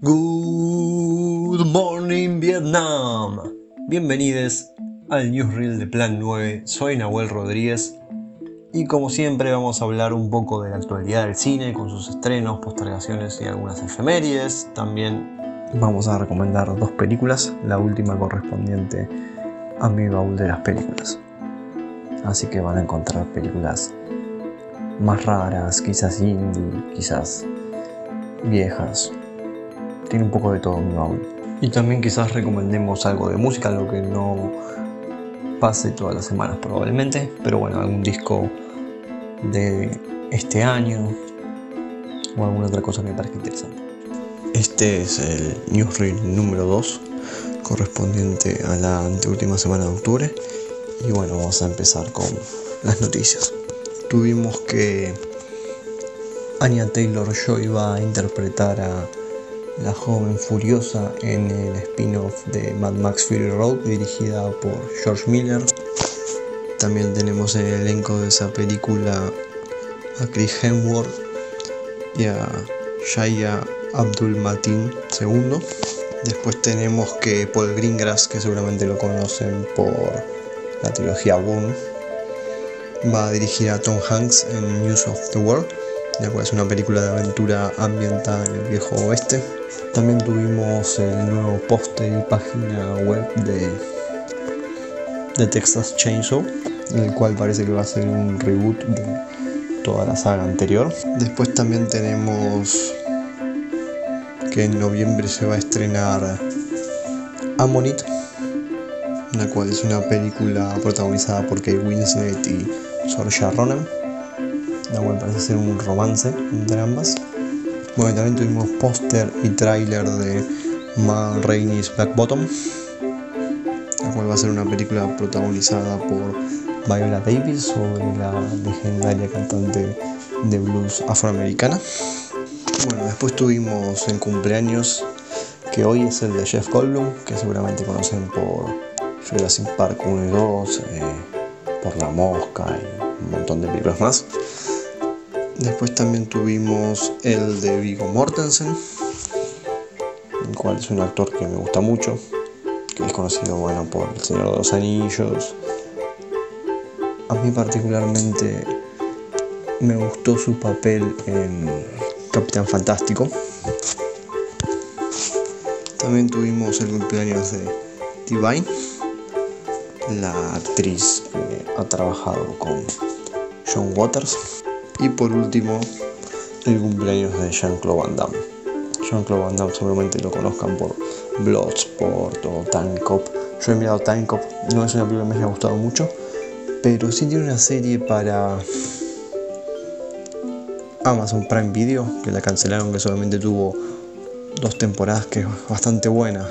Good morning Vietnam. Bienvenidos al Newsreel de Plan 9. Soy Nahuel Rodríguez y como siempre vamos a hablar un poco de la actualidad del cine con sus estrenos, postergaciones y algunas efemérides. También vamos a recomendar dos películas, la última correspondiente a mi baúl de las películas. Así que van a encontrar películas más raras, quizás indie, quizás viejas. Tiene un poco de todo mi baúl. Y también quizás recomendemos algo de música, lo que no pase todas las semanas probablemente, pero bueno, algún disco de este año o alguna otra cosa que me parezca interesante. Este es el newsreel número 2 correspondiente a la anteúltima semana de octubre y bueno, vamos a empezar con las noticias. Tuvimos que Anya Taylor Joy va a interpretar a la joven furiosa en el spin-off de Mad Max Fury Road dirigida por George Miller. También tenemos en el elenco de esa película a Chris Hemsworth y a Shaya Abdul Matin II. Después tenemos que Paul Greengrass, que seguramente lo conocen por la trilogía Boone, va a dirigir a Tom Hanks en News of the World, la cual es una película de aventura ambientada en el viejo oeste. También tuvimos el nuevo póster y página web de, de Texas Chainsaw, el cual parece que va a ser un reboot de toda la saga anterior. Después también tenemos que en noviembre se va a estrenar Ammonite, la cual es una película protagonizada por Kate Winslet y Saoirse Ronan, la cual parece ser un romance entre ambas. Bueno, también tuvimos póster y tráiler de Ma Rainey's Black Bottom, la cual va a ser una película protagonizada por Viola Davis sobre la legendaria cantante de blues afroamericana. Bueno, después tuvimos el cumpleaños que hoy es el de Jeff Goldblum, que seguramente conocen por Jurassic Park 1 y 2, eh, por La Mosca y un montón de películas más. Después también tuvimos el de Vigo Mortensen, el cual es un actor que me gusta mucho, que es conocido bueno, por El Señor de los Anillos. A mí particularmente me gustó su papel en Capitán Fantástico. También tuvimos el cumpleaños de Divine, la actriz que ha trabajado con John Waters. Y por último, el cumpleaños de Jean-Claude Van Damme. Jean-Claude Van Damme seguramente lo conozcan por Bloodsport o Cop. Yo he mirado Cop, no es una película que me haya gustado mucho, pero sí tiene una serie para Amazon Prime Video, que la cancelaron, que solamente tuvo dos temporadas, que es bastante buena,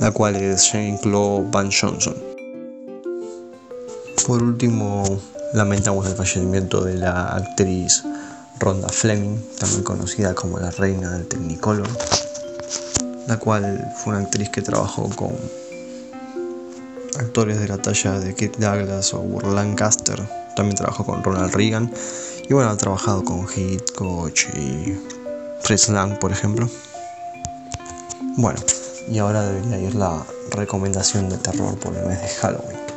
la cual es Jean-Claude Van Johnson. Por último, lamentamos el fallecimiento de la actriz Rhonda Fleming, también conocida como la reina del Technicolor, la cual fue una actriz que trabajó con actores de la talla de Kirk Douglas o Burl Lancaster, también trabajó con Ronald Reagan y bueno, ha trabajado con Hitchcock y Fritz Lang, por ejemplo. Bueno, y ahora debería ir la recomendación de terror por el mes de Halloween.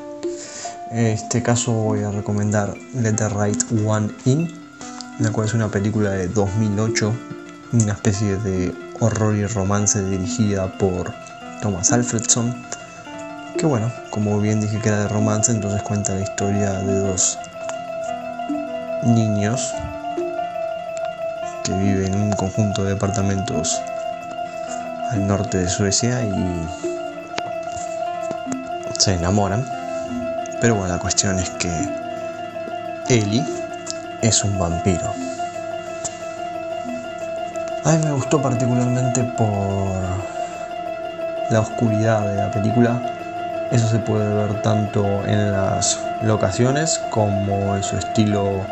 En este caso voy a recomendar Let the Right One In, la cual es una película de 2008, una especie de horror y romance dirigida por Thomas Alfredson, que bueno, como bien dije que era de romance, entonces cuenta la historia de dos niños que viven en un conjunto de departamentos al norte de Suecia y se enamoran. Pero bueno, la cuestión es que Eli es un vampiro. A mí me gustó particularmente por la oscuridad de la película. Eso se puede ver tanto en las locaciones como en su estilo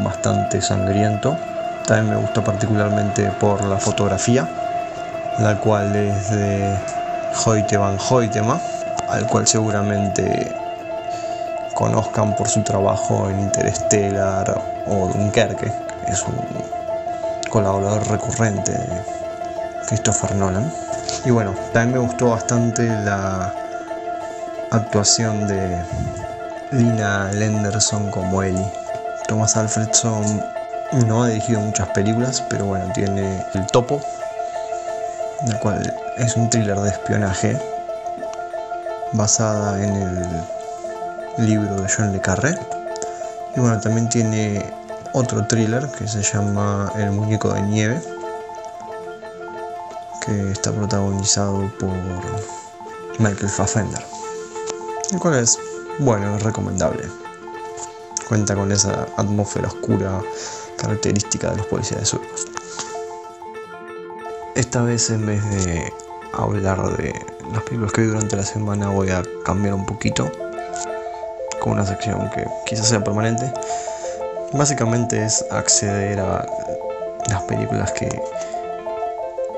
bastante sangriento. También me gustó particularmente por la fotografía, la cual es de Hoyte van al cual seguramente conozcan por su trabajo en Interstellar o Dunkerque. Es un colaborador recurrente de Christopher Nolan. Y bueno, también me gustó bastante la actuación de Lina Lenderson como Ellie. Thomas Alfredson no ha dirigido muchas películas, pero bueno, tiene El Topo, el cual es un thriller de espionaje basada en el libro de John Le Carré. Y bueno, también tiene otro thriller que se llama El muñeco de nieve, que está protagonizado por Michael Fassbender, el cual es bueno, es recomendable. Cuenta con esa atmósfera oscura característica de los policías de. Esta vez en vez de hablar de las películas que vi durante la semana voy a cambiar un poquito con una sección que quizás sea permanente. Básicamente es acceder a las películas que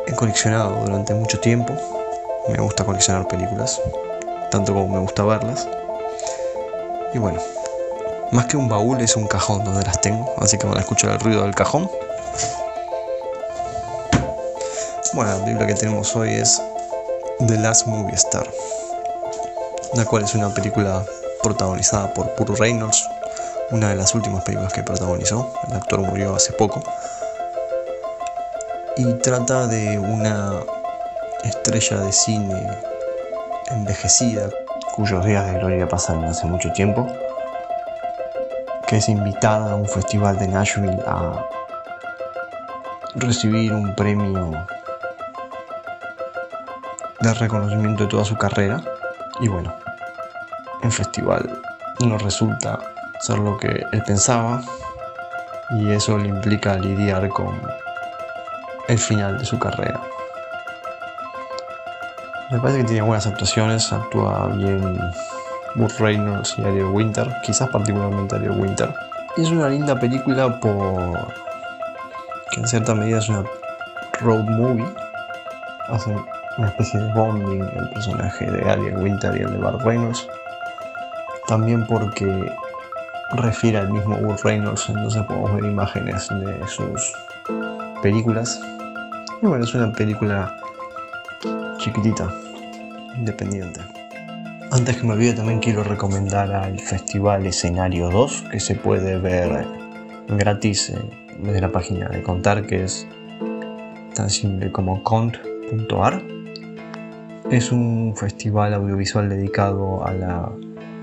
he coleccionado durante mucho tiempo. Me gusta coleccionar películas, tanto como me gusta verlas. Y bueno, más que un baúl es un cajón donde las tengo, así que van a escuchar el ruido del cajón. Bueno, la película que tenemos hoy es The Last Movie Star, la cual es una película protagonizada por Puro Reynolds, una de las últimas películas que protagonizó. El actor murió hace poco. Y trata de una estrella de cine envejecida, cuyos días de gloria pasan hace mucho tiempo, que es invitada a un festival de Nashville a recibir un premio de reconocimiento de toda su carrera. Y bueno, el festival no resulta ser lo que él pensaba y eso le implica lidiar con el final de su carrera. Me parece que tiene buenas actuaciones, actúa bien Burt Reynolds y Ariel Winter, quizás particularmente Ariel Winter. Es una linda película por que en cierta medida es una road movie. Hace una especie de bonding el personaje de Ariel Winter y el de Burt Reynolds. También porque refiere al mismo Burt Reynolds, entonces podemos ver imágenes de sus películas. Y bueno, es una película chiquitita, independiente. Antes que me olvide también quiero recomendar al Festival Escenario 2 que se puede ver gratis eh, desde la página de Contar que es tan simple como cont.ar. Es un festival audiovisual dedicado a la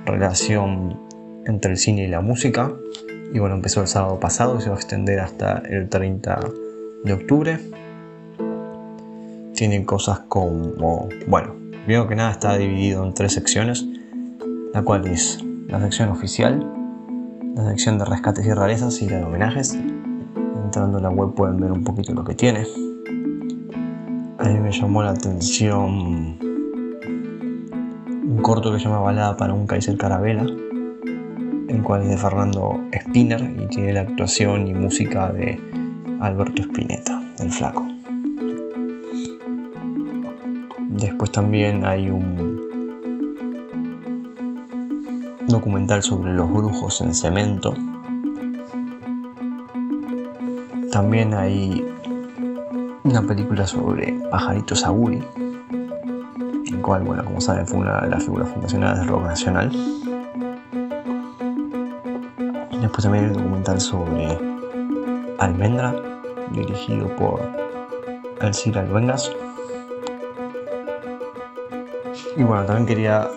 relación entre el cine y la música. Y bueno, empezó el sábado pasado y se va a extender hasta el 30 de octubre. Tienen cosas como, bueno, primero que nada está dividido en tres secciones, la cual es la sección oficial, la sección de rescates y rarezas y la de homenajes. Entrando en la web pueden ver un poquito lo que tiene. A mí me llamó la atención un corto que se llama Balada para un Kaiser Carabela, el cual es de Fernando Spinner y tiene la actuación y música de Alberto Spinetta, el flaco. Después también hay un documental sobre los brujos en cemento. También hay una película sobre Pajarito Saguri, el bueno, como saben, fue una de las figuras fundacionales del rock nacional. Después también un documental sobre Almendra, dirigido por Elcir Albengas. Y bueno, también quería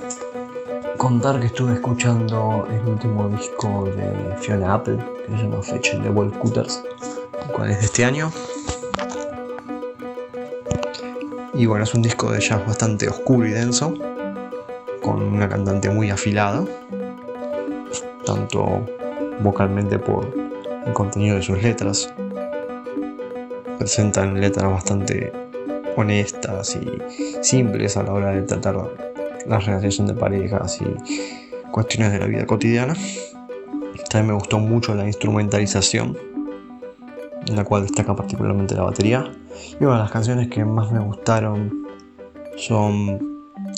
contar que estuve escuchando el último disco de Fiona Apple, que se llama Fetch the World Cutters, el cual es de este año. Y bueno, es un disco de jazz bastante oscuro y denso, con una cantante muy afilada, tanto vocalmente por el contenido de sus letras. Presentan letras bastante honestas y simples a la hora de tratar la relación de parejas y cuestiones de la vida cotidiana. También me gustó mucho la instrumentalización, en la cual destaca particularmente la batería. Y de las canciones que más me gustaron son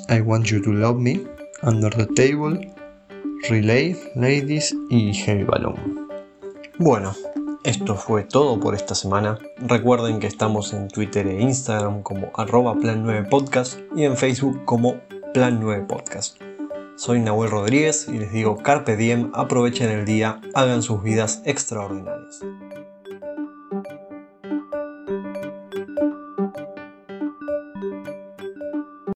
I Want You to Love Me, Under the Table, Relay, Ladies y Heavy Balloon. Bueno, Esto fue todo por esta semana. Recuerden que estamos en Twitter e Instagram como arroba plan9podcast y en Facebook como plan9podcast. Soy Nahuel Rodríguez y les digo Carpe Diem, aprovechen el día, hagan sus vidas extraordinarias.